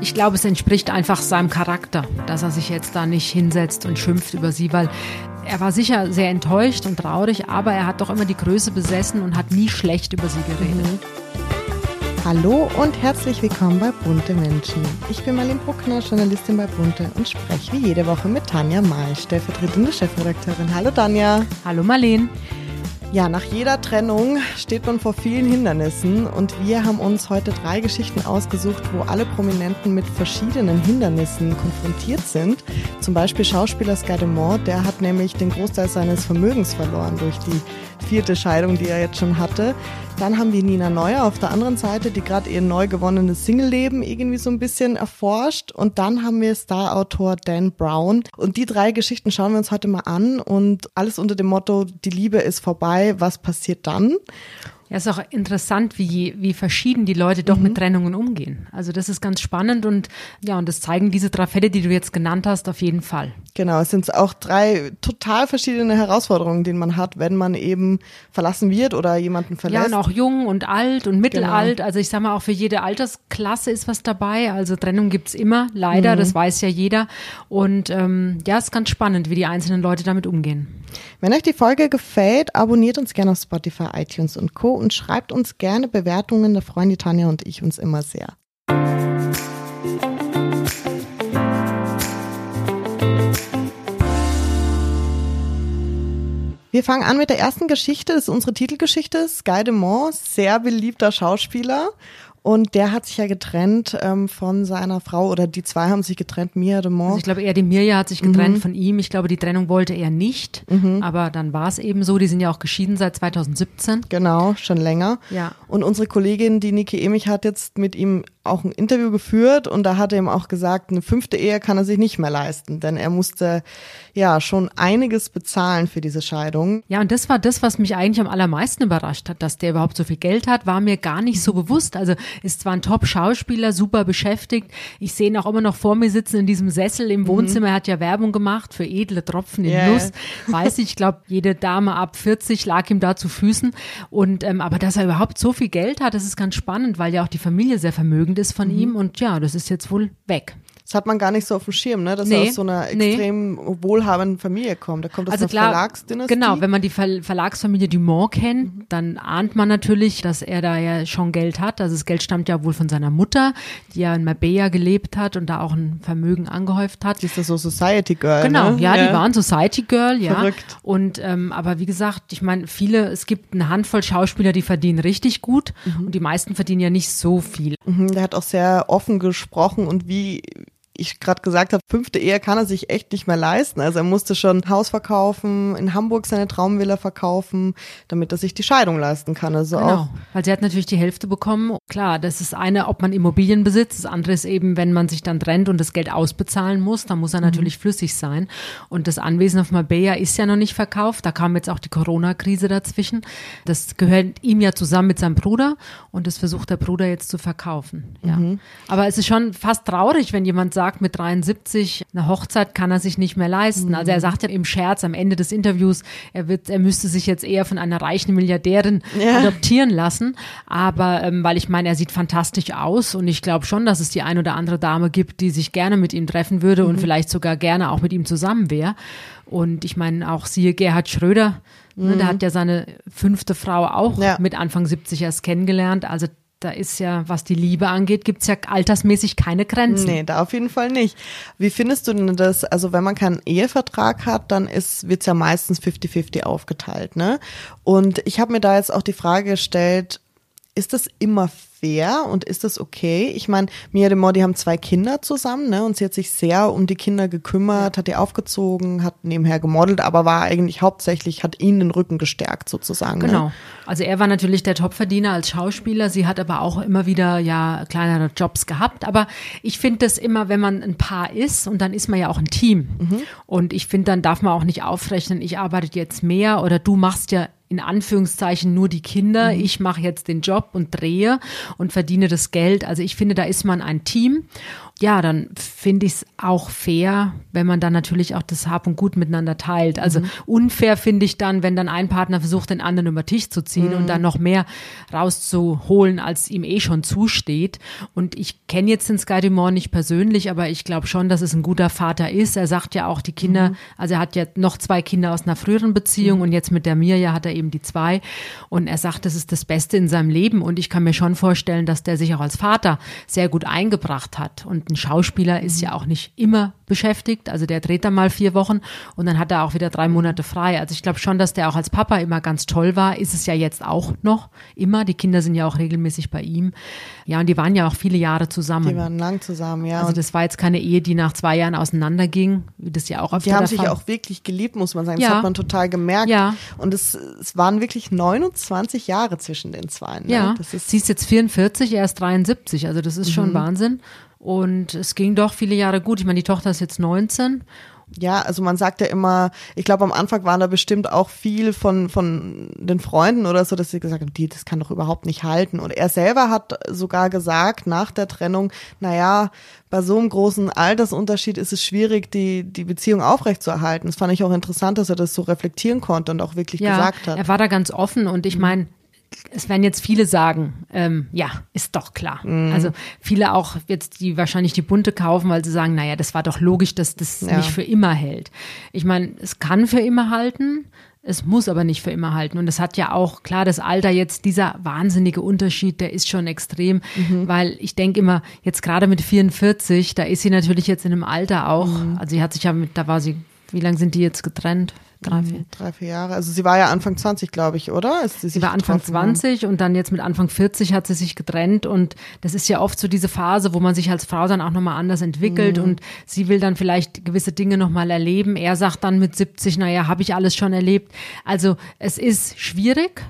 Ich glaube, es entspricht einfach seinem Charakter, dass er sich jetzt da nicht hinsetzt und schimpft über sie, weil er war sicher sehr enttäuscht und traurig, aber er hat doch immer die Größe besessen und hat nie schlecht über sie geredet. Mhm. Hallo und herzlich willkommen bei Bunte Menschen. Ich bin Marlene Bruckner, Journalistin bei Bunte und spreche wie jede Woche mit Tanja Mahl, stellvertretende Chefredakteurin. Hallo Tanja. Hallo Marlene. Ja, nach jeder Trennung steht man vor vielen Hindernissen und wir haben uns heute drei Geschichten ausgesucht, wo alle Prominenten mit verschiedenen Hindernissen konfrontiert sind. Zum Beispiel Schauspieler Sky Demont, der hat nämlich den Großteil seines Vermögens verloren durch die vierte Scheidung, die er jetzt schon hatte. Dann haben wir Nina Neuer auf der anderen Seite, die gerade ihr neu gewonnenes Single-Leben irgendwie so ein bisschen erforscht. Und dann haben wir Star-Autor Dan Brown. Und die drei Geschichten schauen wir uns heute mal an. Und alles unter dem Motto, die Liebe ist vorbei, was passiert dann? Ja, ist auch interessant, wie, wie verschieden die Leute doch mhm. mit Trennungen umgehen. Also das ist ganz spannend und ja, und das zeigen diese drei Fälle, die du jetzt genannt hast, auf jeden Fall. Genau, es sind auch drei total verschiedene Herausforderungen, die man hat, wenn man eben verlassen wird oder jemanden verlässt. Ja, und auch jung und alt und mittelalt. Genau. Also ich sag mal, auch für jede Altersklasse ist was dabei. Also Trennung gibt's immer, leider, mhm. das weiß ja jeder. Und ähm, ja, ist ganz spannend, wie die einzelnen Leute damit umgehen. Wenn euch die Folge gefällt, abonniert uns gerne auf Spotify, iTunes und Co. und schreibt uns gerne Bewertungen. Da freuen die Tanja und ich uns immer sehr. Wir fangen an mit der ersten Geschichte. Das ist unsere Titelgeschichte. Sky Demont, sehr beliebter Schauspieler. Und der hat sich ja getrennt ähm, von seiner Frau oder die zwei haben sich getrennt, Mia de Mont. Also ich glaube eher die Mirja hat sich getrennt mhm. von ihm. Ich glaube, die Trennung wollte er nicht. Mhm. Aber dann war es eben so. Die sind ja auch geschieden seit 2017. Genau, schon länger. Ja. Und unsere Kollegin, die Niki Emich, hat jetzt mit ihm auch ein Interview geführt und da hat er ihm auch gesagt, eine fünfte Ehe kann er sich nicht mehr leisten, denn er musste ja schon einiges bezahlen für diese Scheidung. Ja, und das war das, was mich eigentlich am allermeisten überrascht hat, dass der überhaupt so viel Geld hat, war mir gar nicht so bewusst. Also ist zwar ein Top-Schauspieler, super beschäftigt. Ich sehe ihn auch immer noch vor mir sitzen in diesem Sessel im mhm. Wohnzimmer. Er hat ja Werbung gemacht für edle Tropfen in yeah. Nuss. Weiß ich, ich glaube, jede Dame ab 40 lag ihm da zu Füßen. Und ähm, aber dass er überhaupt so viel Geld hat, das ist ganz spannend, weil ja auch die Familie sehr vermögend ist von mhm. ihm. Und ja, das ist jetzt wohl weg. Das hat man gar nicht so auf dem Schirm, ne? dass nee, er aus so einer extrem nee. wohlhabenden Familie kommt. Da kommt aus also klar, Verlagsdynastie. Genau, wenn man die Ver Verlagsfamilie Dumont kennt, mhm. dann ahnt man natürlich, dass er da ja schon Geld hat. Also das Geld stammt ja wohl von seiner Mutter, die ja in Marbella gelebt hat und da auch ein Vermögen angehäuft hat. Die ist das so Society Girl. Genau, ne? ja, ja, die waren Society Girl, ja. Verrückt. Und ähm, aber wie gesagt, ich meine, viele, es gibt eine Handvoll Schauspieler, die verdienen richtig gut mhm. und die meisten verdienen ja nicht so viel. Mhm, der hat auch sehr offen gesprochen und wie ich gerade gesagt habe, fünfte Ehe kann er sich echt nicht mehr leisten. Also er musste schon ein Haus verkaufen, in Hamburg seine Traumvilla verkaufen, damit er sich die Scheidung leisten kann. Also genau, auch weil sie hat natürlich die Hälfte bekommen. Klar, das ist eine, ob man Immobilien besitzt. Das andere ist eben, wenn man sich dann trennt und das Geld ausbezahlen muss, dann muss er mhm. natürlich flüssig sein. Und das Anwesen auf Marbella ist ja noch nicht verkauft. Da kam jetzt auch die Corona-Krise dazwischen. Das gehört ihm ja zusammen mit seinem Bruder und das versucht der Bruder jetzt zu verkaufen. Ja. Mhm. Aber es ist schon fast traurig, wenn jemand sagt, sagt mit 73, eine Hochzeit kann er sich nicht mehr leisten. Also er sagt ja im Scherz am Ende des Interviews, er wird, er müsste sich jetzt eher von einer reichen Milliardärin ja. adoptieren lassen. Aber ähm, weil ich meine, er sieht fantastisch aus und ich glaube schon, dass es die ein oder andere Dame gibt, die sich gerne mit ihm treffen würde mhm. und vielleicht sogar gerne auch mit ihm zusammen wäre. Und ich meine, auch siehe Gerhard Schröder, mhm. ne, der mhm. hat ja seine fünfte Frau auch ja. mit Anfang 70 erst kennengelernt. Also da ist ja, was die Liebe angeht, gibt's ja altersmäßig keine Grenzen. Nee, da auf jeden Fall nicht. Wie findest du denn das? Also wenn man keinen Ehevertrag hat, dann ist, wird's ja meistens 50-50 aufgeteilt, ne? Und ich habe mir da jetzt auch die Frage gestellt, ist das immer fair und ist das okay? Ich meine, Mia de Mor, haben zwei Kinder zusammen, ne? Und sie hat sich sehr um die Kinder gekümmert, hat die aufgezogen, hat nebenher gemodelt, aber war eigentlich hauptsächlich, hat ihn den Rücken gestärkt sozusagen. Ne? Genau. Ne? Also er war natürlich der Topverdiener als Schauspieler. Sie hat aber auch immer wieder ja kleinere Jobs gehabt. Aber ich finde das immer, wenn man ein Paar ist und dann ist man ja auch ein Team. Mhm. Und ich finde, dann darf man auch nicht aufrechnen, ich arbeite jetzt mehr oder du machst ja in Anführungszeichen nur die Kinder. Mhm. Ich mache jetzt den Job und drehe und verdiene das Geld. Also ich finde, da ist man ein Team ja, dann finde ich es auch fair, wenn man dann natürlich auch das Hab und Gut miteinander teilt. Also mhm. unfair finde ich dann, wenn dann ein Partner versucht, den anderen über Tisch zu ziehen mhm. und dann noch mehr rauszuholen, als ihm eh schon zusteht. Und ich kenne jetzt den Sky Dumont nicht persönlich, aber ich glaube schon, dass es ein guter Vater ist. Er sagt ja auch, die Kinder, mhm. also er hat ja noch zwei Kinder aus einer früheren Beziehung mhm. und jetzt mit der Mirja hat er eben die zwei. Und er sagt, das ist das Beste in seinem Leben. Und ich kann mir schon vorstellen, dass der sich auch als Vater sehr gut eingebracht hat. Und ein Schauspieler ist ja auch nicht immer beschäftigt. Also der dreht dann mal vier Wochen und dann hat er auch wieder drei Monate frei. Also ich glaube schon, dass der auch als Papa immer ganz toll war. Ist es ja jetzt auch noch immer. Die Kinder sind ja auch regelmäßig bei ihm. Ja, und die waren ja auch viele Jahre zusammen. Die waren lang zusammen, ja. Also das war jetzt keine Ehe, die nach zwei Jahren auseinanderging, wie das ja auch öfter Die haben sich auch wirklich geliebt, muss man sagen. Das ja. hat man total gemerkt. Ja. Und es, es waren wirklich 29 Jahre zwischen den zwei. Ne? Ja, das ist sie ist jetzt 44, er ist 73. Also das ist schon mhm. Wahnsinn. Und es ging doch viele Jahre gut. Ich meine, die Tochter ist jetzt 19 ja, also man sagt ja immer, ich glaube am Anfang waren da bestimmt auch viel von, von den Freunden oder so, dass sie gesagt haben, die, das kann doch überhaupt nicht halten. Und er selber hat sogar gesagt nach der Trennung, naja, bei so einem großen Altersunterschied ist es schwierig, die, die Beziehung aufrechtzuerhalten. Das fand ich auch interessant, dass er das so reflektieren konnte und auch wirklich ja, gesagt hat. Er war da ganz offen und ich mhm. meine, es werden jetzt viele sagen, ähm, ja, ist doch klar. Mhm. Also viele auch jetzt, die wahrscheinlich die Bunte kaufen, weil sie sagen, naja, das war doch logisch, dass das ja. nicht für immer hält. Ich meine, es kann für immer halten, es muss aber nicht für immer halten. Und es hat ja auch, klar, das Alter jetzt, dieser wahnsinnige Unterschied, der ist schon extrem, mhm. weil ich denke immer, jetzt gerade mit 44, da ist sie natürlich jetzt in einem Alter auch, mhm. also sie hat sich ja mit, da war sie, wie lange sind die jetzt getrennt? Drei, vier. Drei, vier Jahre. Also sie war ja Anfang 20, glaube ich, oder? sie, sie war Anfang 20 haben? und dann jetzt mit Anfang 40 hat sie sich getrennt und das ist ja oft so diese Phase, wo man sich als Frau dann auch nochmal anders entwickelt mhm. und sie will dann vielleicht gewisse Dinge nochmal erleben. Er sagt dann mit 70, naja, habe ich alles schon erlebt. Also es ist schwierig.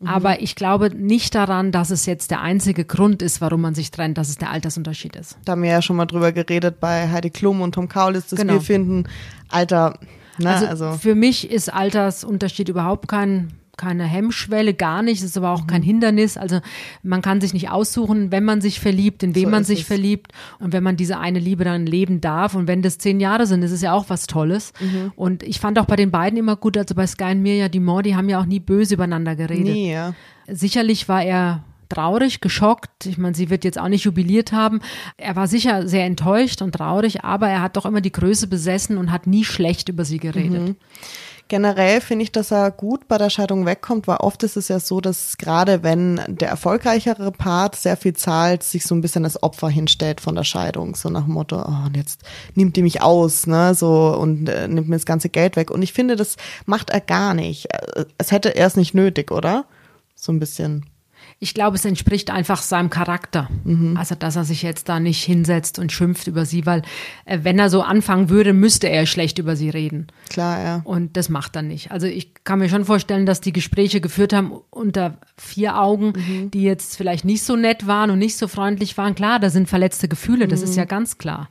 Mhm. Aber ich glaube nicht daran, dass es jetzt der einzige Grund ist, warum man sich trennt, dass es der Altersunterschied ist. Da haben wir ja schon mal drüber geredet bei Heidi Klum und Tom Kaulitz, dass genau. wir finden, Alter, na, also, also, für mich ist Altersunterschied überhaupt kein keine Hemmschwelle, gar nicht. Es ist aber auch mhm. kein Hindernis. Also man kann sich nicht aussuchen, wenn man sich verliebt, in wen so man sich es. verliebt und wenn man diese eine Liebe dann leben darf. Und wenn das zehn Jahre sind, ist es ja auch was Tolles. Mhm. Und ich fand auch bei den beiden immer gut, also bei Sky und Mirja Dumont, die haben ja auch nie böse übereinander geredet. Nee, ja. Sicherlich war er traurig, geschockt. Ich meine, sie wird jetzt auch nicht jubiliert haben. Er war sicher sehr enttäuscht und traurig, aber er hat doch immer die Größe besessen und hat nie schlecht über sie geredet. Mhm. Generell finde ich, dass er gut bei der Scheidung wegkommt, weil oft ist es ja so, dass gerade wenn der erfolgreichere Part sehr viel zahlt, sich so ein bisschen als Opfer hinstellt von der Scheidung, so nach dem Motto, oh, und jetzt nimmt die mich aus, ne, so und äh, nimmt mir das ganze Geld weg. Und ich finde, das macht er gar nicht. Äh, es hätte er es nicht nötig, oder? So ein bisschen. Ich glaube, es entspricht einfach seinem Charakter. Mhm. Also, dass er sich jetzt da nicht hinsetzt und schimpft über sie, weil äh, wenn er so anfangen würde, müsste er schlecht über sie reden. Klar, ja. Und das macht er nicht. Also ich kann mir schon vorstellen, dass die Gespräche geführt haben unter vier Augen, mhm. die jetzt vielleicht nicht so nett waren und nicht so freundlich waren. Klar, da sind verletzte Gefühle, das mhm. ist ja ganz klar.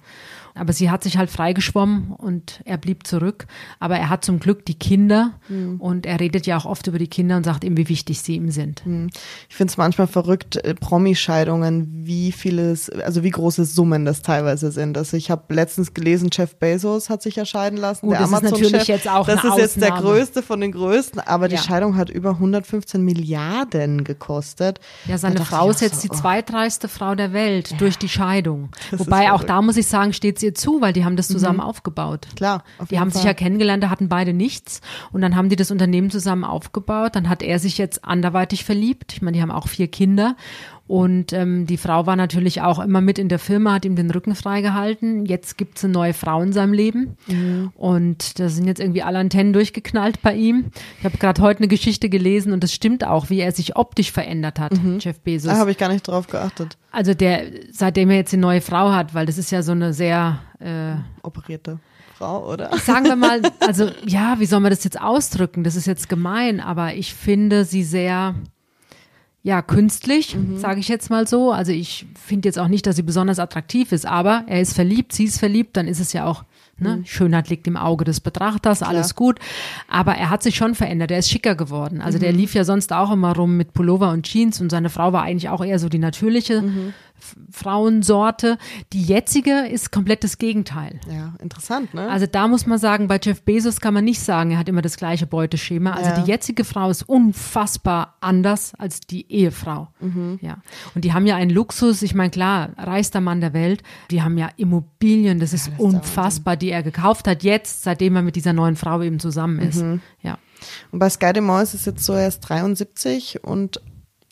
Aber sie hat sich halt freigeschwommen und er blieb zurück. Aber er hat zum Glück die Kinder mhm. und er redet ja auch oft über die Kinder und sagt ihm, wie wichtig sie ihm sind. Mhm. Ich finde es manchmal verrückt, äh, Promi-Scheidungen, wie vieles, also wie große Summen das teilweise sind. Also ich habe letztens gelesen, Jeff Bezos hat sich ja scheiden lassen. Uh, der das ist natürlich jetzt auch Das ist jetzt der größte von den größten, aber die ja. Scheidung hat über 115 Milliarden gekostet. Ja, seine Frau ist jetzt so, die oh. zweitreichste Frau der Welt ja. durch die Scheidung. Das Wobei auch da muss ich sagen, steht ihr zu, weil die haben das zusammen mhm. aufgebaut. Klar. die haben Fall. sich ja kennengelernt, da hatten beide nichts und dann haben die das Unternehmen zusammen aufgebaut. Dann hat er sich jetzt anderweitig verliebt. Ich meine, die haben auch vier Kinder und ähm, die Frau war natürlich auch immer mit in der Firma, hat ihm den Rücken freigehalten. Jetzt gibt es eine neue Frau in seinem Leben. Mhm. Und da sind jetzt irgendwie alle Antennen durchgeknallt bei ihm. Ich habe gerade heute eine Geschichte gelesen und das stimmt auch, wie er sich optisch verändert hat, mhm. Jeff Bezos. Da habe ich gar nicht drauf geachtet. Also der, seitdem er jetzt eine neue Frau hat, weil das ist ja so eine sehr äh, operierte. Frau, oder? Sagen wir mal, also ja, wie soll man das jetzt ausdrücken? Das ist jetzt gemein, aber ich finde sie sehr ja, künstlich, mhm. sage ich jetzt mal so. Also ich finde jetzt auch nicht, dass sie besonders attraktiv ist, aber er ist verliebt, sie ist verliebt, dann ist es ja auch Ne? Mhm. Schönheit liegt im Auge des Betrachters, Klar. alles gut. Aber er hat sich schon verändert, er ist schicker geworden. Also mhm. der lief ja sonst auch immer rum mit Pullover und Jeans und seine Frau war eigentlich auch eher so die natürliche. Frauensorte. Die jetzige ist komplett das Gegenteil. Ja, interessant, ne? Also da muss man sagen, bei Jeff Bezos kann man nicht sagen, er hat immer das gleiche Beuteschema. Also ja. die jetzige Frau ist unfassbar anders als die Ehefrau. Mhm. Ja. Und die haben ja einen Luxus, ich meine, klar, reichster Mann der Welt, die haben ja Immobilien, das ist ja, das unfassbar, die er gekauft hat jetzt, seitdem er mit dieser neuen Frau eben zusammen ist. Mhm. Ja. Und bei Sky Demont ist es jetzt so, er ist 73 und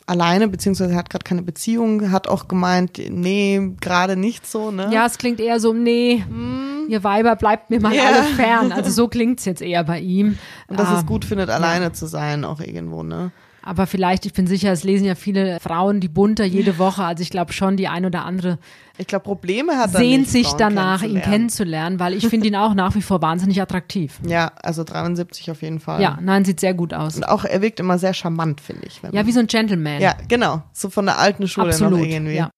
alleine, beziehungsweise hat gerade keine Beziehung, hat auch gemeint, nee, gerade nicht so, ne? Ja, es klingt eher so, nee, hm. ihr Weiber bleibt mir mal yeah. alle fern. Also so klingt's jetzt eher bei ihm. Und dass ah, es gut findet, alleine ja. zu sein, auch irgendwo, ne? Aber vielleicht, ich bin sicher, es lesen ja viele Frauen die bunter jede Woche. Also ich glaube schon, die ein oder andere ich glaube, Probleme hat er sehnt sich Frauen danach, ihn kennenzulernen, weil ich finde ihn auch nach wie vor wahnsinnig attraktiv. Ja, also 73 auf jeden Fall. Ja, nein, sieht sehr gut aus. Und auch, er wirkt immer sehr charmant, finde ich. Ja, wie so ein Gentleman. Ja, genau. So von der alten Schule Absolut, noch irgendwie. Ja.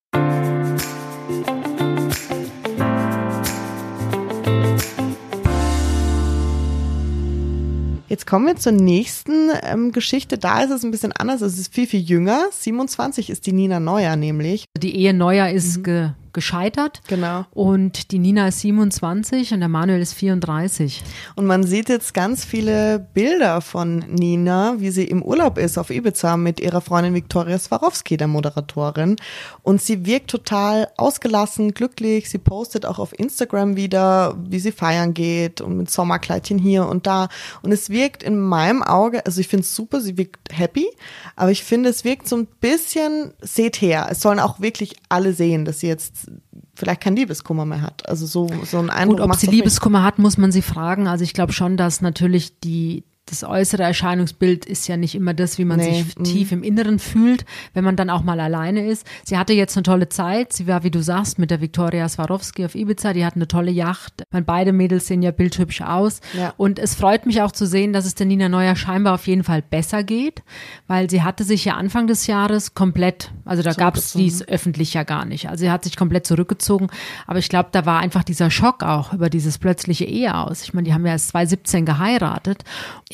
Jetzt kommen wir zur nächsten ähm, Geschichte. Da ist es ein bisschen anders. Es ist viel, viel jünger. 27 ist die Nina Neuer nämlich. Die Ehe Neuer ist mhm gescheitert. Genau. Und die Nina ist 27 und der Manuel ist 34. Und man sieht jetzt ganz viele Bilder von Nina, wie sie im Urlaub ist auf Ibiza mit ihrer Freundin Viktoria Swarovski, der Moderatorin. Und sie wirkt total ausgelassen, glücklich. Sie postet auch auf Instagram wieder, wie sie feiern geht und mit Sommerkleidchen hier und da. Und es wirkt in meinem Auge, also ich finde es super, sie wirkt happy, aber ich finde, es wirkt so ein bisschen, seht her, es sollen auch wirklich alle sehen, dass sie jetzt vielleicht kein Liebeskummer mehr hat. Also so, so ein Eindruck. Gut, ob sie Liebeskummer hat, muss man sie fragen. Also ich glaube schon, dass natürlich die, das äußere Erscheinungsbild ist ja nicht immer das, wie man nee. sich mhm. tief im Inneren fühlt, wenn man dann auch mal alleine ist. Sie hatte jetzt eine tolle Zeit. Sie war, wie du sagst, mit der Viktoria Swarovski auf Ibiza. Die hat eine tolle Yacht. Meine, beide Mädels sehen ja bildhübsch aus. Ja. Und es freut mich auch zu sehen, dass es der Nina Neuer scheinbar auf jeden Fall besser geht, weil sie hatte sich ja Anfang des Jahres komplett, also da gab es dies öffentlich ja gar nicht. Also sie hat sich komplett zurückgezogen. Aber ich glaube, da war einfach dieser Schock auch über dieses plötzliche Ehe aus. Ich meine, die haben ja erst 2017 geheiratet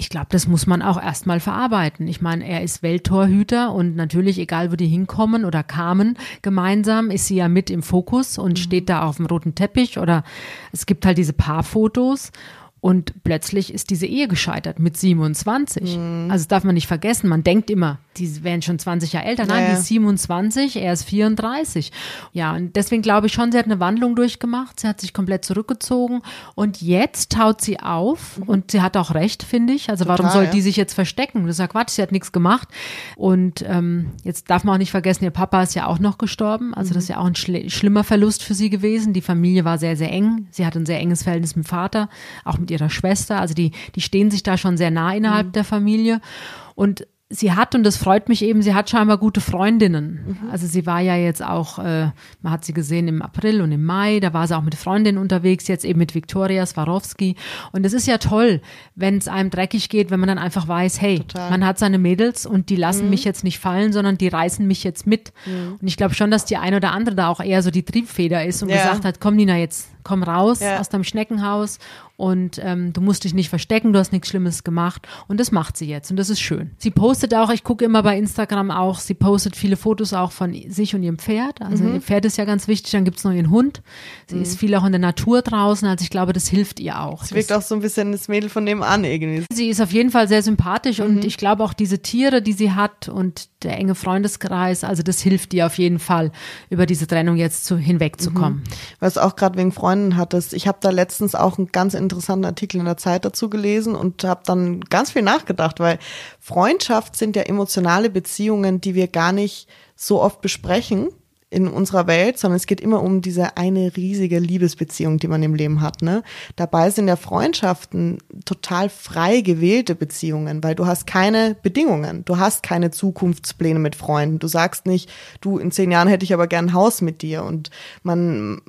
ich glaube, das muss man auch erstmal verarbeiten. Ich meine, er ist Welttorhüter und natürlich, egal wo die hinkommen oder kamen, gemeinsam ist sie ja mit im Fokus und mhm. steht da auf dem roten Teppich oder es gibt halt diese Paarfotos und plötzlich ist diese Ehe gescheitert mit 27. Mhm. Also das darf man nicht vergessen. Man denkt immer, die wären schon 20 Jahre älter. Nein, ja, die ist 27, er ist 34. Ja, und deswegen glaube ich schon, sie hat eine Wandlung durchgemacht. Sie hat sich komplett zurückgezogen und jetzt taut sie auf mhm. und sie hat auch recht, finde ich. Also Total, warum soll ja. die sich jetzt verstecken? Das ist ja Quatsch, sie hat nichts gemacht. Und ähm, jetzt darf man auch nicht vergessen, ihr Papa ist ja auch noch gestorben. Also mhm. das ist ja auch ein schl schlimmer Verlust für sie gewesen. Die Familie war sehr, sehr eng. Sie hatte ein sehr enges Verhältnis mit dem Vater, auch mit ihrer Schwester. Also die, die stehen sich da schon sehr nah innerhalb mhm. der Familie. Und sie hat, und das freut mich eben, sie hat scheinbar gute Freundinnen. Mhm. Also sie war ja jetzt auch, äh, man hat sie gesehen im April und im Mai, da war sie auch mit Freundinnen unterwegs, jetzt eben mit Viktoria Swarovski. Und es ist ja toll, wenn es einem dreckig geht, wenn man dann einfach weiß, hey, Total. man hat seine Mädels und die lassen mhm. mich jetzt nicht fallen, sondern die reißen mich jetzt mit. Mhm. Und ich glaube schon, dass die eine oder andere da auch eher so die Triebfeder ist und ja. gesagt hat, komm Nina, jetzt komm raus ja. aus deinem Schneckenhaus und ähm, du musst dich nicht verstecken, du hast nichts Schlimmes gemacht und das macht sie jetzt und das ist schön. Sie postet auch, ich gucke immer bei Instagram auch, sie postet viele Fotos auch von sich und ihrem Pferd, also mhm. ihr Pferd ist ja ganz wichtig, dann gibt es noch ihren Hund, sie mhm. ist viel auch in der Natur draußen, also ich glaube, das hilft ihr auch. Sie wirkt auch so ein bisschen das Mädel von dem an irgendwie. Sie ist auf jeden Fall sehr sympathisch mhm. und ich glaube auch diese Tiere, die sie hat und der enge Freundeskreis, also das hilft ihr auf jeden Fall, über diese Trennung jetzt zu, hinwegzukommen. Mhm. Was auch gerade wegen Freunden hattest, ich habe da letztens auch einen ganz interessanten Artikel in der Zeit dazu gelesen und habe dann ganz viel nachgedacht, weil Freundschaft sind ja emotionale Beziehungen, die wir gar nicht so oft besprechen in unserer Welt, sondern es geht immer um diese eine riesige Liebesbeziehung, die man im Leben hat. Ne? Dabei sind ja Freundschaften total frei gewählte Beziehungen, weil du hast keine Bedingungen, du hast keine Zukunftspläne mit Freunden. Du sagst nicht, du in zehn Jahren hätte ich aber gern ein Haus mit dir und man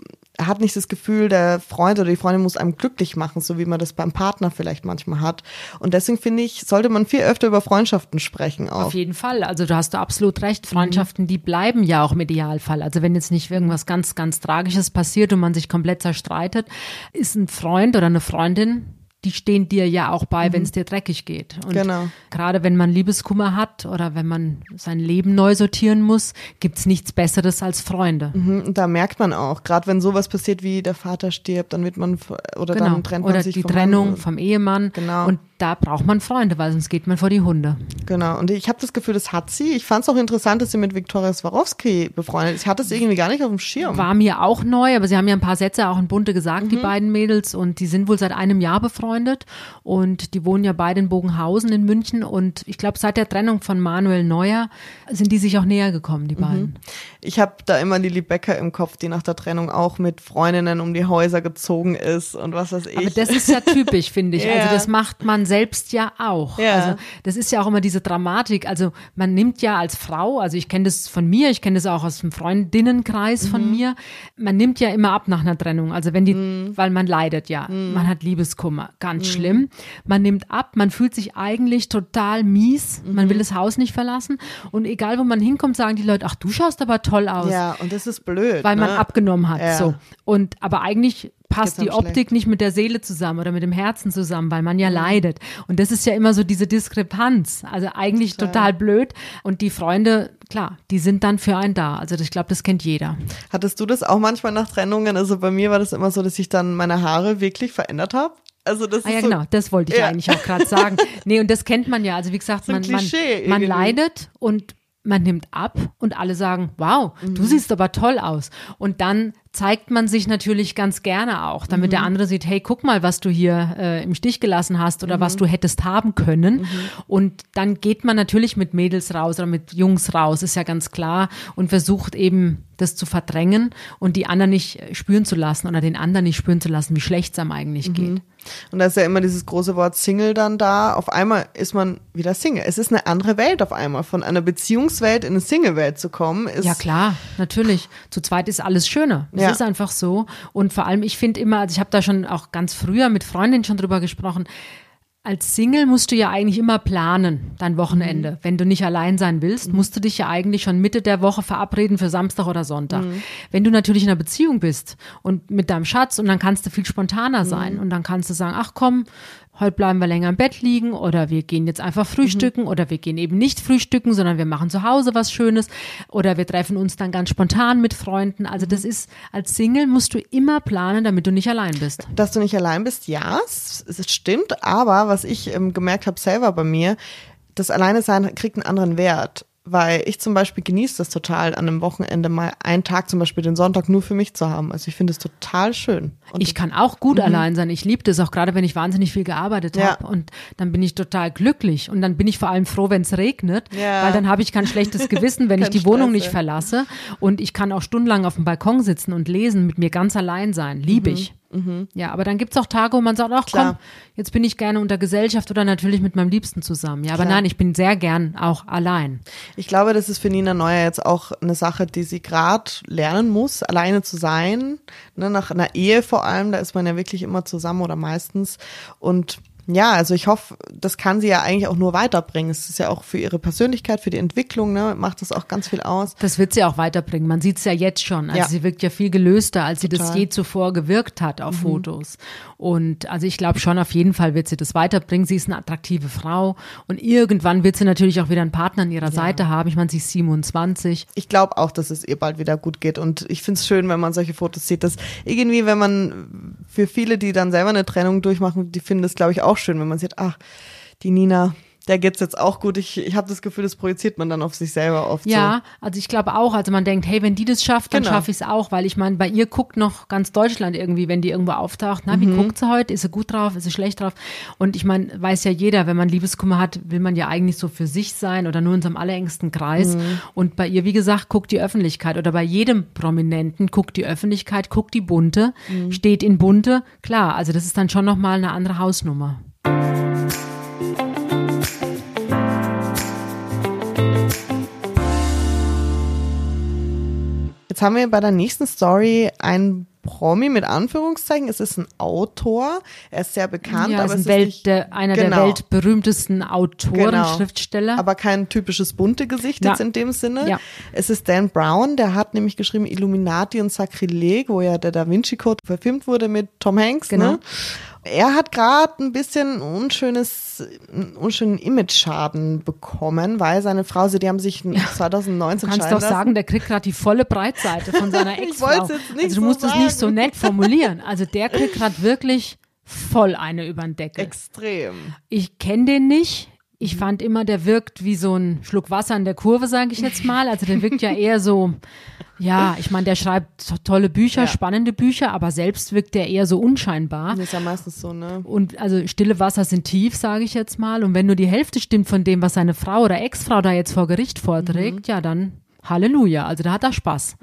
hat nicht das Gefühl, der Freund oder die Freundin muss einem glücklich machen, so wie man das beim Partner vielleicht manchmal hat. Und deswegen finde ich, sollte man viel öfter über Freundschaften sprechen auch. Auf jeden Fall. Also du hast du absolut recht. Freundschaften, mhm. die bleiben ja auch im Idealfall. Also wenn jetzt nicht irgendwas ganz, ganz Tragisches passiert und man sich komplett zerstreitet, ist ein Freund oder eine Freundin die stehen dir ja auch bei, mhm. wenn es dir dreckig geht. Und genau. gerade wenn man Liebeskummer hat oder wenn man sein Leben neu sortieren muss, gibt's nichts Besseres als Freunde. Mhm. Da merkt man auch, gerade wenn sowas passiert wie der Vater stirbt, dann wird man oder genau. dann trennt man oder sich die vom Trennung Mann. vom Ehemann. Genau. Und da braucht man Freunde, weil sonst geht man vor die Hunde. Genau. Und ich habe das Gefühl, das hat sie. Ich fand es auch interessant, dass sie mit Viktoria Swarovski befreundet ist. Ich hatte es irgendwie gar nicht auf dem Schirm. War mir auch neu, aber sie haben ja ein paar Sätze auch in Bunte gesagt, mhm. die beiden Mädels. Und die sind wohl seit einem Jahr befreundet. Und die wohnen ja beide in Bogenhausen in München. Und ich glaube, seit der Trennung von Manuel Neuer sind die sich auch näher gekommen, die mhm. beiden. Ich habe da immer Lili Becker im Kopf, die nach der Trennung auch mit Freundinnen um die Häuser gezogen ist und was weiß ich. Aber das ist ja typisch, finde ich. ja. Also das macht man selbst ja auch. Ja. Also das ist ja auch immer diese Dramatik. Also man nimmt ja als Frau, also ich kenne das von mir, ich kenne das auch aus dem Freundinnenkreis mhm. von mir, man nimmt ja immer ab nach einer Trennung. Also wenn die, mhm. weil man leidet ja, mhm. man hat Liebeskummer, ganz mhm. schlimm. Man nimmt ab, man fühlt sich eigentlich total mies, man will mhm. das Haus nicht verlassen und egal wo man hinkommt, sagen die Leute, ach du schaust aber toll aus. Ja, und das ist blöd. Weil ne? man abgenommen hat. Ja. So. Und aber eigentlich passt die Optik schlecht. nicht mit der Seele zusammen oder mit dem Herzen zusammen, weil man ja mhm. leidet. Und das ist ja immer so diese Diskrepanz. Also eigentlich total. total blöd. Und die Freunde, klar, die sind dann für einen da. Also ich glaube, das kennt jeder. Hattest du das auch manchmal nach Trennungen? Also bei mir war das immer so, dass ich dann meine Haare wirklich verändert habe. Also das ah, ja, so, genau, das wollte ich ja. eigentlich auch gerade sagen. Nee, und das kennt man ja. Also wie gesagt, man, man, man leidet und man nimmt ab und alle sagen, wow, mhm. du siehst aber toll aus. Und dann zeigt man sich natürlich ganz gerne auch, damit mhm. der andere sieht, hey, guck mal, was du hier äh, im Stich gelassen hast oder mhm. was du hättest haben können. Mhm. Und dann geht man natürlich mit Mädels raus oder mit Jungs raus, ist ja ganz klar, und versucht eben das zu verdrängen und die anderen nicht spüren zu lassen oder den anderen nicht spüren zu lassen, wie schlecht es einem eigentlich mhm. geht. Und da ist ja immer dieses große Wort Single dann da. Auf einmal ist man wieder Single. Es ist eine andere Welt auf einmal. Von einer Beziehungswelt in eine Single-Welt zu kommen, ist. Ja, klar, natürlich. Zu zweit ist alles schöner. Es ja. ist einfach so. Und vor allem, ich finde immer, also ich habe da schon auch ganz früher mit Freundinnen schon drüber gesprochen, als Single musst du ja eigentlich immer planen, dein Wochenende. Mhm. Wenn du nicht allein sein willst, mhm. musst du dich ja eigentlich schon Mitte der Woche verabreden für Samstag oder Sonntag. Mhm. Wenn du natürlich in einer Beziehung bist und mit deinem Schatz und dann kannst du viel spontaner sein mhm. und dann kannst du sagen, ach komm, heute bleiben wir länger im Bett liegen oder wir gehen jetzt einfach frühstücken mhm. oder wir gehen eben nicht frühstücken, sondern wir machen zu Hause was Schönes oder wir treffen uns dann ganz spontan mit Freunden. Also das mhm. ist, als Single musst du immer planen, damit du nicht allein bist. Dass du nicht allein bist, ja, es, es stimmt, aber was ich ähm, gemerkt habe selber bei mir, das Alleine sein kriegt einen anderen Wert weil ich zum Beispiel genieße das total, an einem Wochenende mal einen Tag, zum Beispiel den Sonntag, nur für mich zu haben. Also ich finde es total schön. Und ich kann auch gut mhm. allein sein. Ich liebe das auch gerade, wenn ich wahnsinnig viel gearbeitet ja. habe. Und dann bin ich total glücklich. Und dann bin ich vor allem froh, wenn es regnet, ja. weil dann habe ich kein schlechtes Gewissen, wenn ich die Stress, Wohnung nicht verlasse. Und ich kann auch stundenlang auf dem Balkon sitzen und lesen, mit mir ganz allein sein. Liebe mhm. ich. Mhm. Ja, aber dann gibt es auch Tage, wo man sagt, ach Klar. komm, jetzt bin ich gerne unter Gesellschaft oder natürlich mit meinem Liebsten zusammen. Ja, aber Klar. nein, ich bin sehr gern auch allein. Ich glaube, das ist für Nina Neuer jetzt auch eine Sache, die sie gerade lernen muss, alleine zu sein. Ne, nach einer Ehe vor allem, da ist man ja wirklich immer zusammen oder meistens. Und ja, also ich hoffe, das kann sie ja eigentlich auch nur weiterbringen. Es ist ja auch für ihre Persönlichkeit, für die Entwicklung, ne, macht das auch ganz viel aus. Das wird sie auch weiterbringen. Man sieht es ja jetzt schon. Also ja. sie wirkt ja viel gelöster, als Total. sie das je zuvor gewirkt hat auf mhm. Fotos. Und also ich glaube schon, auf jeden Fall wird sie das weiterbringen. Sie ist eine attraktive Frau und irgendwann wird sie natürlich auch wieder einen Partner an ihrer ja. Seite haben. Ich meine, sie ist 27. Ich glaube auch, dass es ihr bald wieder gut geht. Und ich finde es schön, wenn man solche Fotos sieht, dass irgendwie, wenn man für viele, die dann selber eine Trennung durchmachen, die finden das, glaube ich, auch schön, wenn man sieht, ach, die Nina, der geht's jetzt auch gut. Ich, ich habe das Gefühl, das projiziert man dann auf sich selber oft. Ja, so. also ich glaube auch. Also man denkt, hey, wenn die das schafft, dann genau. schaffe ich es auch, weil ich meine, bei ihr guckt noch ganz Deutschland irgendwie, wenn die irgendwo auftaucht. Na, wie mhm. guckt sie heute? Ist sie gut drauf? Ist sie schlecht drauf? Und ich meine, weiß ja jeder, wenn man Liebeskummer hat, will man ja eigentlich so für sich sein oder nur in seinem allerengsten Kreis. Mhm. Und bei ihr, wie gesagt, guckt die Öffentlichkeit oder bei jedem Prominenten guckt die Öffentlichkeit, guckt die Bunte, mhm. steht in Bunte. Klar, also das ist dann schon nochmal eine andere Hausnummer. Jetzt haben wir bei der nächsten Story ein Promi mit Anführungszeichen. Es ist ein Autor. Er ist sehr bekannt, Ja, aber ist es ein ist Welt, nicht, der, einer Genau. der weltberühmtesten Autoren, Genau. Schriftsteller. aber kein typisches bunte Gesicht Ja. jetzt in dem Sinne. Ja. Es ist Dan Brown, der hat nämlich geschrieben Illuminati und Sakrileg, wo ja der Da Vinci Code verfilmt wurde mit Tom Hanks. Genau. Ne? Er hat gerade ein bisschen unschönes, unschönen Image-Schaden bekommen, weil seine Frau, sie, die haben sich 2019 Du kannst doch sagen, lassen. der kriegt gerade die volle Breitseite von seiner Ich Ex-Frau. also du so musst es nicht so sagen. nett formulieren. Also der kriegt gerade wirklich voll eine über den Deckel. Extrem. Ich kenne den nicht. Mhm. Ich fand immer, der wirkt wie so ein Schluck Wasser in der Kurve, sage ich jetzt mal. Also der wirkt ja eher so, ja, ich meine, der schreibt to- tolle Bücher, Ja. spannende Bücher, aber selbst wirkt der eher so unscheinbar. Das ist ja meistens so, ne? Und also stille Wasser sind tief, sage ich jetzt mal. Und wenn nur die Hälfte stimmt von dem, was seine Frau oder Ex-Frau da jetzt vor Gericht vorträgt, Mhm. ja, dann Halleluja. Also da hat er Spaß.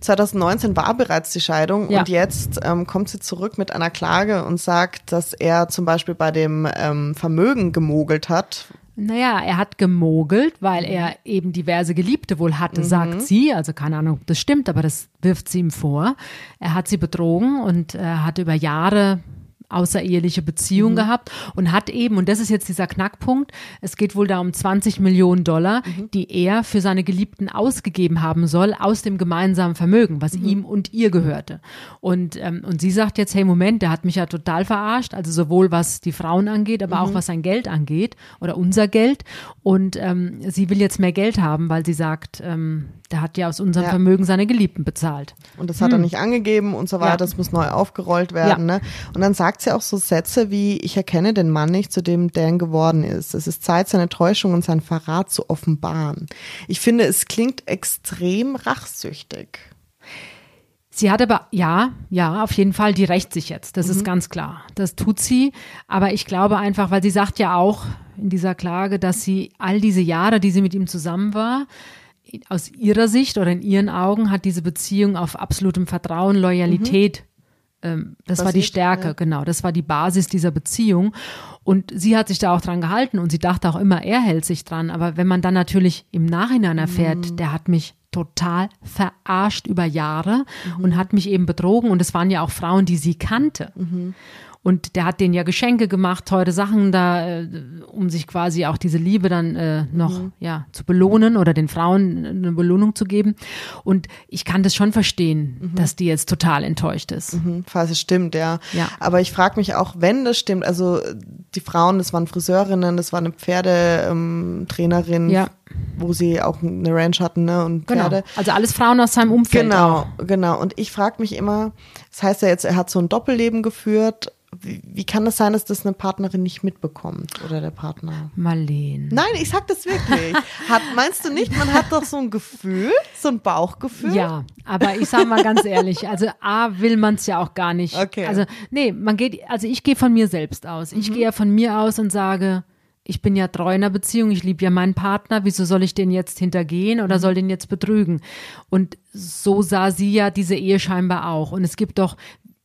2019 war bereits die Scheidung Ja. und jetzt ähm, kommt sie zurück mit einer Klage und sagt, dass er zum Beispiel bei dem ähm, Vermögen gemogelt hat. Naja, er hat gemogelt, weil Mhm. er eben diverse Geliebte wohl hatte, sagt sie. Also keine Ahnung, ob das stimmt, aber das wirft sie ihm vor. Er hat sie betrogen und er hatte über Jahre außereheliche Beziehung gehabt und hat eben, und das ist jetzt dieser Knackpunkt, es geht wohl da um 20 Millionen Dollar, die er für seine Geliebten ausgegeben haben soll aus dem gemeinsamen Vermögen, was ihm und ihr gehörte. Und, ähm, und sie sagt jetzt, hey Moment, der hat mich ja total verarscht, also sowohl was die Frauen angeht, aber auch was sein Geld angeht oder unser Geld. Und ähm, sie will jetzt mehr Geld haben, weil sie sagt, ähm, der hat ja aus unserem Ja. Vermögen seine Geliebten bezahlt. Und das hat er nicht angegeben und so weiter, Hm. Ja. das muss neu aufgerollt werden. Ne? Und dann sagt sie auch so Sätze wie, ich erkenne den Mann nicht, zu dem Dan geworden ist. Es ist Zeit, seine Täuschung und sein Verrat zu offenbaren. Ich finde, es klingt extrem rachsüchtig. Sie hat aber, ja, ja, auf jeden Fall, die rächt sich jetzt. Das ist ganz klar. Das tut sie. Aber ich glaube einfach, weil sie sagt ja auch in dieser Klage, dass sie all diese Jahre, die sie mit ihm zusammen war, aus ihrer Sicht oder in ihren Augen hat diese Beziehung auf absolutem Vertrauen, Loyalität. Ähm, das war die Stärke, ja. genau. Das war die Basis dieser Beziehung. Und sie hat sich da auch dran gehalten und sie dachte auch immer, er hält sich dran. Aber wenn man dann natürlich im Nachhinein erfährt, der hat mich total verarscht über Jahre und hat mich eben betrogen. Und es waren ja auch Frauen, die sie kannte. Und der hat denen ja Geschenke gemacht, teure Sachen da, äh, um sich quasi auch diese Liebe dann äh, noch ja zu belohnen oder den Frauen eine Belohnung zu geben. Und ich kann das schon verstehen, dass die jetzt total enttäuscht ist. Hm, falls es stimmt, ja. Ja. Aber ich frage mich auch, wenn das stimmt, also die Frauen, das waren Friseurinnen, das war eine Pferdetrainerin, ähm, Ja. wo sie auch eine Ranch hatten, ne, und Genau. Pferde. Also alles Frauen aus seinem Umfeld. Genau, Auch. genau. Und ich frage mich immer, das heißt ja jetzt, er hat so ein Doppelleben geführt. Wie, wie kann das sein, dass das eine Partnerin nicht mitbekommt oder der Partner? Marleen. Nein, ich sag das wirklich. Hat, meinst du nicht, man hat doch so ein Gefühl, so ein Bauchgefühl? Ja, aber ich sage mal ganz ehrlich, also A will man es ja auch gar nicht. Okay. Also nee, man geht, also ich gehe von mir selbst aus. Ich gehe ja von mir aus und sage, ich bin ja treu in einer Beziehung, ich liebe ja meinen Partner, wieso soll ich den jetzt hintergehen oder soll den jetzt betrügen? Und so sah sie ja diese Ehe scheinbar auch. Und es gibt doch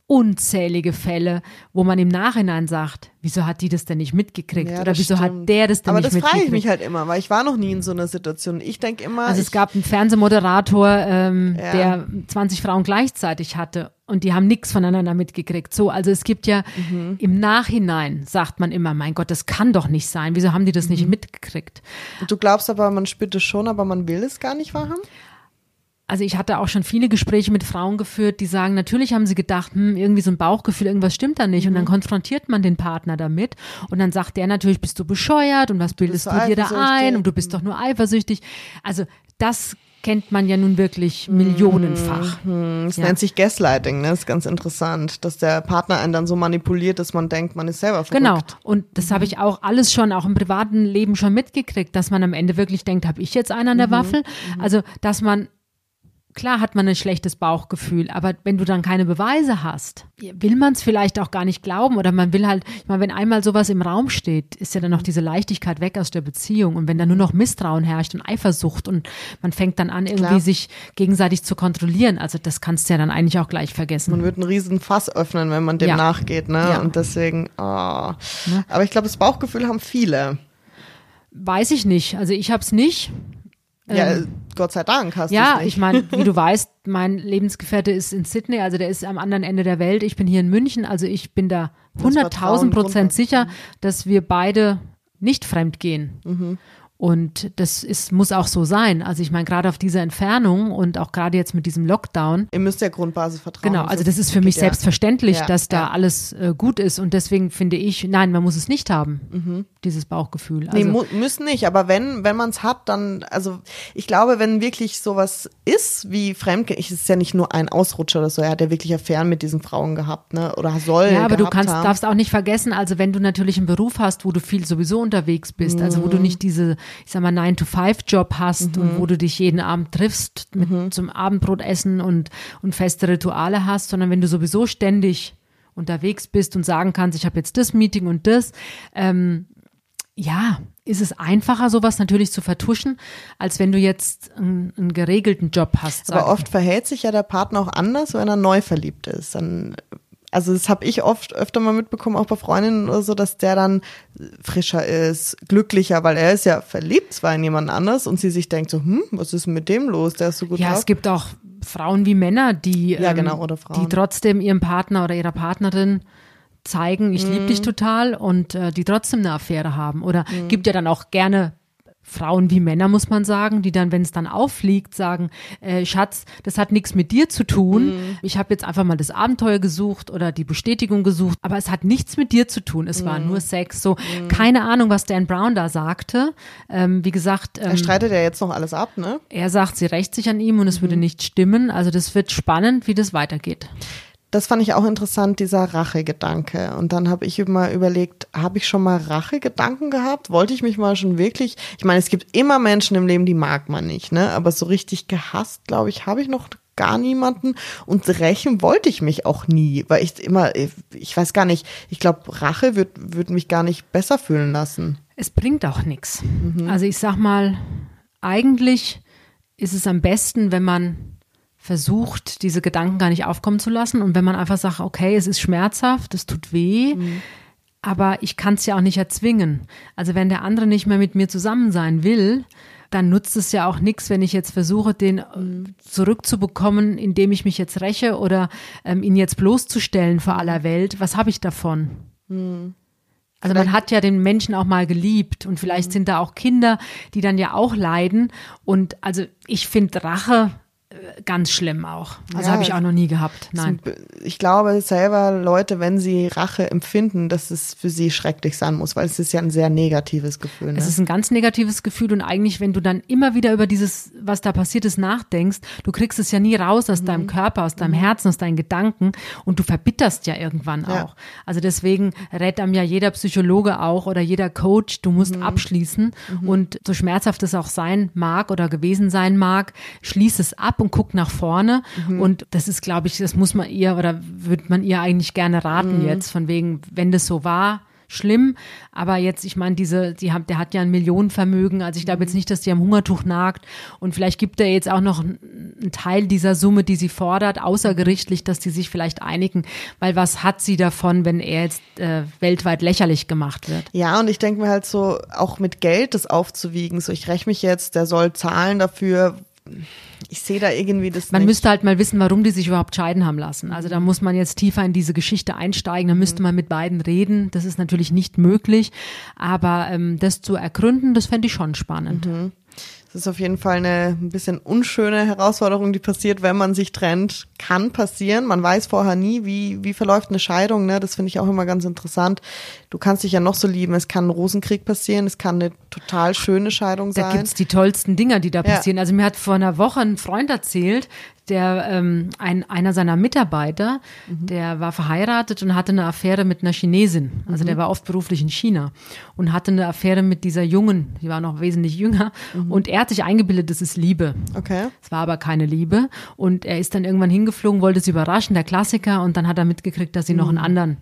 unzählige Fälle, wo man im Nachhinein sagt, wieso hat die das denn nicht mitgekriegt? Ja, oder das wieso stimmt. hat der das denn Aber nicht das mitgekriegt? frage ich mich halt immer, weil ich war noch nie in so einer Situation. Ich denke immer, Also es gab einen Fernsehmoderator, ähm, Ja. der 20 Frauen gleichzeitig hatte und die haben nichts voneinander mitgekriegt. So, also es gibt ja Mhm. im Nachhinein sagt man immer, mein Gott, das kann doch nicht sein. Wieso haben die das Mhm. nicht mitgekriegt? du glaubst aber, man spürt es schon, aber man will es gar nicht wahrhaben? Also ich hatte auch schon viele Gespräche mit Frauen geführt, die sagen, natürlich haben sie gedacht, hm, irgendwie so ein Bauchgefühl, irgendwas stimmt da nicht. Und Mhm. dann konfrontiert man den Partner damit. Und dann sagt der natürlich, bist du bescheuert und was bildest so du dir da ein und du bist doch nur eifersüchtig. Also das kennt man ja nun wirklich millionenfach. Es Ja. nennt sich Gaslighting, ne? Das ist ganz interessant, dass der Partner einen dann so manipuliert, dass man denkt, man ist selber verrückt. Genau. Und das habe ich auch alles schon, auch im privaten Leben schon mitgekriegt, dass man am Ende wirklich denkt, habe ich jetzt einen an der Waffel? Also, dass man, klar hat man ein schlechtes Bauchgefühl, aber wenn du dann keine Beweise hast, will man es vielleicht auch gar nicht glauben oder man will halt, ich meine, wenn einmal sowas im Raum steht, ist ja dann noch diese Leichtigkeit weg aus der Beziehung und wenn da nur noch Misstrauen herrscht und Eifersucht und man fängt dann an, irgendwie Klar. sich gegenseitig zu kontrollieren, also das kannst du ja dann eigentlich auch gleich vergessen. Man wird einen riesen Fass öffnen, wenn man dem Ja. nachgeht, ne? Ja. Und deswegen, ah. Aber ich glaube, das Bauchgefühl haben viele. Weiß ich nicht, also ich habe es nicht. Ja, Ähm, Gott sei Dank hast Ja, du's nicht. ich meine, wie du weißt, mein Lebensgefährte ist in Sydney, also der ist am anderen Ende der Welt. Ich bin hier in München, also ich bin da Das Vertrauen 100.000 Prozent sicher, dass wir beide nicht fremd gehen. Mhm. Und das ist, muss auch so sein. Also ich meine, gerade auf dieser Entfernung und auch gerade jetzt mit diesem Lockdown, Ihr müsst ja Grundbasis vertrauen. Genau, also das ist für mich selbstverständlich, Ja, dass da ja. alles äh, gut ist und deswegen finde ich, nein, man muss es nicht haben, dieses Bauchgefühl. Also, Mhm. Nee, müssen nicht, aber wenn, wenn man es hat, dann, also ich glaube, wenn wirklich sowas ist wie Fremdgehen, ich ist ja nicht nur ein Ausrutscher oder so, er hat ja wirklich Affären mit diesen Frauen gehabt, ne? Oder soll. ja, aber du kannst, haben. darfst auch nicht vergessen, also wenn du natürlich einen Beruf hast, wo du viel sowieso unterwegs bist, also wo du Mhm. nicht diese, ich sag mal, 9-to-5-Job hast und wo du dich jeden Abend triffst mit, Mhm. zum Abendbrotessen und, und feste Rituale hast, sondern wenn du sowieso ständig unterwegs bist und sagen kannst, ich habe jetzt das Meeting und das, ähm, ja, ist es einfacher, sowas natürlich zu vertuschen, als wenn du jetzt einen, einen geregelten Job hast. Aber oft verhält sich ja der Partner auch anders, wenn er neu verliebt ist. Dann, also das habe ich oft öfter mal mitbekommen, auch bei Freundinnen oder so, dass der dann frischer ist, glücklicher, weil er ist ja verliebt zwar in jemand anders und sie sich denkt so, hm, was ist mit dem los? Der ist so gut Ja, drauf. es gibt auch Frauen wie Männer, die, Ja, ähm, genau, oder Frauen. die trotzdem ihrem Partner oder ihrer Partnerin zeigen, ich liebe dich Mhm. total und äh, die trotzdem eine Affäre haben. Oder gibt ja dann auch gerne Frauen wie Männer, muss man sagen, die dann, wenn es dann auffliegt, sagen, äh, Schatz, das hat nichts mit dir zu tun. Mhm. Ich habe jetzt einfach mal das Abenteuer gesucht oder die Bestätigung gesucht, aber es hat nichts mit dir zu tun. Es Mhm. war nur Sex. So, keine Ahnung, was Dan Brown da sagte. Ähm, wie gesagt, ähm, er streitet ja jetzt noch alles ab, ne? er sagt, sie rächt sich an ihm und es würde nicht stimmen. Also das wird spannend, wie das weitergeht. Das fand ich auch interessant, dieser Rachegedanke. Und dann habe ich immer überlegt, habe ich schon mal Rachegedanken gehabt? Wollte ich mich mal schon wirklich, ich meine, es gibt immer Menschen im Leben, die mag man nicht, ne? Aber so richtig gehasst, glaube ich, habe ich noch gar niemanden. Und rächen wollte ich mich auch nie, weil ich immer, ich weiß gar nicht, ich glaube, Rache wird, wird mich gar nicht besser fühlen lassen. Es bringt auch nichts. Also ich sag mal, eigentlich ist es am besten, wenn man versucht, diese Gedanken gar nicht aufkommen zu lassen und wenn man einfach sagt, okay, es ist schmerzhaft, es tut weh, aber ich kann es ja auch nicht erzwingen. Also wenn der andere nicht mehr mit mir zusammen sein will, dann nutzt es ja auch nichts, wenn ich jetzt versuche, den äh, zurückzubekommen, indem ich mich jetzt räche oder ähm, ihn jetzt bloßzustellen vor aller Welt. Was habe ich davon? Also man hat ja den Menschen auch mal geliebt und vielleicht Mhm. sind da auch Kinder, die dann ja auch leiden. Und also ich finde Rache ganz schlimm auch. Also Ja, habe ich auch noch nie gehabt. Nein. Ich glaube selber, Leute, wenn sie Rache empfinden, dass es für sie schrecklich sein muss, weil es ist ja ein sehr negatives Gefühl. Ne? Es ist ein ganz negatives Gefühl und eigentlich, wenn du dann immer wieder über dieses, was da passiert ist, nachdenkst, du kriegst es ja nie raus aus Mhm. deinem Körper, aus deinem Herzen, aus deinen Gedanken und du verbitterst ja irgendwann Ja. auch. Also deswegen rät einem ja jeder Psychologe auch oder jeder Coach, du musst Mhm. abschließen und so schmerzhaft es auch sein mag oder gewesen sein mag, schließ es ab und guck nach vorne Mhm. und das ist, glaube ich, das muss man ihr oder würde man ihr eigentlich gerne raten Mhm. jetzt, von wegen, wenn das so war, schlimm, aber jetzt, ich meine, diese, die haben, der hat ja ein Millionenvermögen, also ich glaube Mhm. jetzt nicht, dass die am Hungertuch nagt und vielleicht gibt er jetzt auch noch einen einen Teil dieser Summe, die sie fordert, außergerichtlich, dass die sich vielleicht einigen, weil was hat sie davon, wenn er jetzt äh, weltweit lächerlich gemacht wird? Ja, und ich denke mir halt so, auch mit Geld das aufzuwiegen, so ich räche mich jetzt, der soll zahlen dafür. Ich sehe da irgendwie das Man nicht. müsste halt mal wissen, warum die sich überhaupt scheiden haben lassen. Also da muss man jetzt tiefer in diese Geschichte einsteigen, da müsste man mit beiden reden. Das ist natürlich nicht möglich, aber ähm, das zu ergründen, das fände ich schon spannend. Das ist auf jeden Fall eine ein bisschen unschöne Herausforderung, die passiert, wenn man sich trennt. Kann passieren. Man weiß vorher nie, wie, wie verläuft eine Scheidung. Ne? Das finde ich auch immer ganz interessant. Du kannst dich ja noch so lieben. Es kann ein Rosenkrieg passieren. Es kann eine total schöne Scheidung Da sein. gibt's die tollsten Dinger, die da Ja. passieren. Also mir hat vor einer Woche ein Freund erzählt, der ähm, ein, einer seiner Mitarbeiter, Mhm. der war verheiratet und hatte eine Affäre mit einer Chinesin. Also Mhm. der war oft beruflich in China und hatte eine Affäre mit dieser Jungen, die war noch wesentlich jünger. Mhm. Und er hat sich eingebildet, das ist Liebe. okay. Es war aber keine Liebe. Und er ist dann irgendwann hingeflogen, wollte sie überraschen, der Klassiker. Und dann hat er mitgekriegt, dass sie noch einen anderen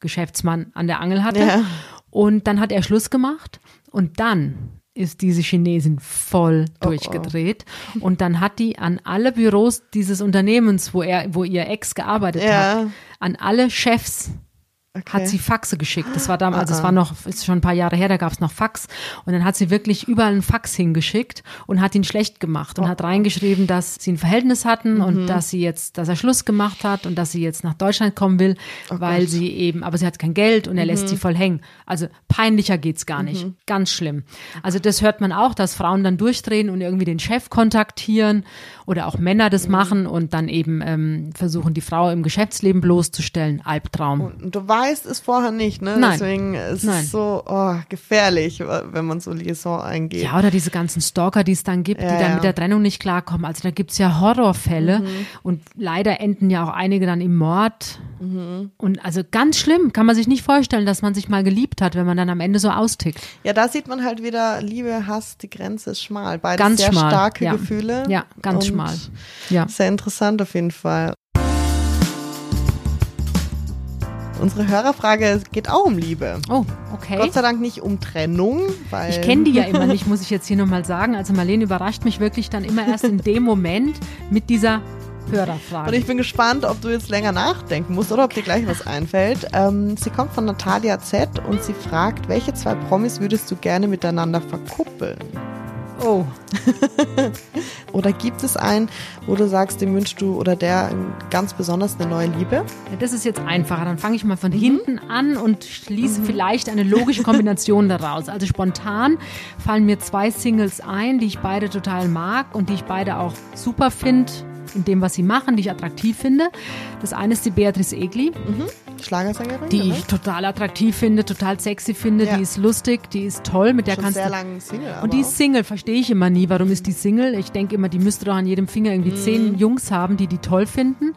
Geschäftsmann an der Angel hatte. Ja. Und dann hat er Schluss gemacht. Und dann ist diese Chinesin voll Oh, durchgedreht. Und dann hat die an alle Büros dieses Unternehmens, wo er, wo ihr Ex gearbeitet Ja. hat, an alle Chefs okay. hat sie Faxe geschickt. Das war damals, das war noch, ist schon ein paar Jahre her, da gab es noch Fax. Und dann hat sie wirklich überall einen Fax hingeschickt und hat ihn schlecht gemacht und oh. hat reingeschrieben, dass sie ein Verhältnis hatten mhm. und dass sie jetzt, dass er Schluss gemacht hat und dass sie jetzt nach Deutschland kommen will, oh weil Gott. sie eben, aber sie hat kein Geld und er mhm. lässt sie voll hängen. Also peinlicher geht's gar nicht. Mhm. Ganz schlimm. Also das hört man auch, dass Frauen dann durchdrehen und irgendwie den Chef kontaktieren oder auch Männer das mhm. machen und dann eben ähm, versuchen, die Frau im Geschäftsleben bloßzustellen. Albtraum. Und du weißt es vorher nicht, ne? Nein. Deswegen ist Nein. es so oh, gefährlich, wenn man so Liaison eingeht. Ja, oder diese ganzen Stalker, die es dann gibt, ja, die dann ja. mit der Trennung nicht klarkommen. Also da gibt's ja Horrorfälle mhm. und leider enden ja auch einige dann im Mord. Mhm. Und also ganz schlimm, kann man sich nicht vorstellen, dass man sich mal geliebt hat, wenn man dann am Ende so austickt. Ja, da sieht man halt wieder, Liebe, Hass, die Grenze ist schmal. Beide ganz sehr schmal. starke ja. Gefühle. Ja, ganz schmal. Ja. Sehr interessant auf jeden Fall. Unsere Hörerfrage geht auch um Liebe. Oh, okay. Gott sei Dank nicht um Trennung, weil. Ich kenne die ja immer nicht, muss ich jetzt hier nochmal sagen. Also Marlene überrascht mich wirklich dann immer erst in dem Moment mit dieser Hörerfrage. Und ich bin gespannt, ob du jetzt länger nachdenken musst oder ob dir gleich was einfällt. Ähm, sie kommt von Natalia Z und sie fragt, welche zwei Promis würdest du gerne miteinander verkuppeln? Oh. oder gibt es einen, wo du sagst, dem wünschst du oder der ganz besonders eine neue Liebe? Ja, das ist jetzt einfacher. Dann fange ich mal von mhm. hinten an und schließe mhm. vielleicht eine logische Kombination daraus. Also spontan fallen mir zwei Singles ein, die ich beide total mag und die ich beide auch super finde in dem, was sie machen, die ich attraktiv finde. Das eine ist die Beatrice Egli. Mhm. Schlagersängerin. Die oder? ich total attraktiv finde, total sexy finde, ja. die ist lustig, die ist toll, mit der Schon kannst sehr du. Lang Single, und die ist Single, verstehe ich immer nie. Warum ist die Single? Ich denke immer, die müsste doch an jedem Finger irgendwie mhm. zehn Jungs haben, die die toll finden.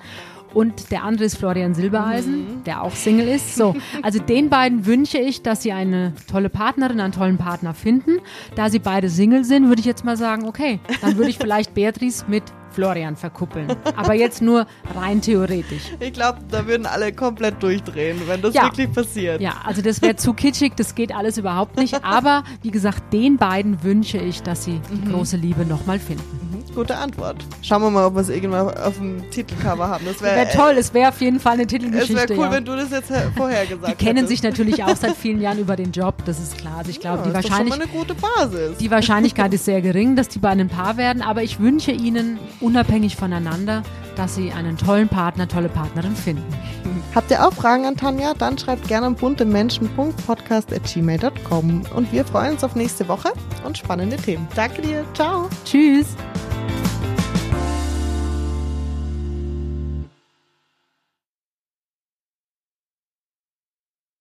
Und der andere ist Florian Silbereisen, mhm. der auch Single ist. So, also den beiden wünsche ich, dass sie eine tolle Partnerin, einen tollen Partner finden. Da sie beide Single sind, würde ich jetzt mal sagen, okay, dann würde ich vielleicht Beatrice mit Florian verkuppeln. Aber jetzt nur rein theoretisch. Ich glaube, da würden alle komplett durchdrehen, wenn das ja. wirklich passiert. Ja, also das wäre zu kitschig, das geht alles überhaupt nicht. Aber wie gesagt, den beiden wünsche ich, dass sie die mhm. große Liebe nochmal finden. Gute Antwort. Schauen wir mal, ob wir es irgendwann auf dem Titelcover haben. Das wäre wär toll, es wäre auf jeden Fall eine Titelgeschichte. Es wäre cool, ja. wenn du das jetzt vorher gesagt hättest. Die kennen sich natürlich auch seit vielen Jahren über den Job, das ist klar. Also ich glaube, ja, die, Wahrscheinlich eine gute Basis. die Wahrscheinlichkeit ist sehr gering, dass die beiden ein Paar werden, aber ich wünsche ihnen unabhängig voneinander, dass sie einen tollen Partner, tolle Partnerin finden. Habt ihr auch Fragen an Tanja? Dann schreibt gerne an buntemenschen.podcast.gmail.com und wir freuen uns auf nächste Woche und spannende Themen. Danke dir. Ciao. Tschüss.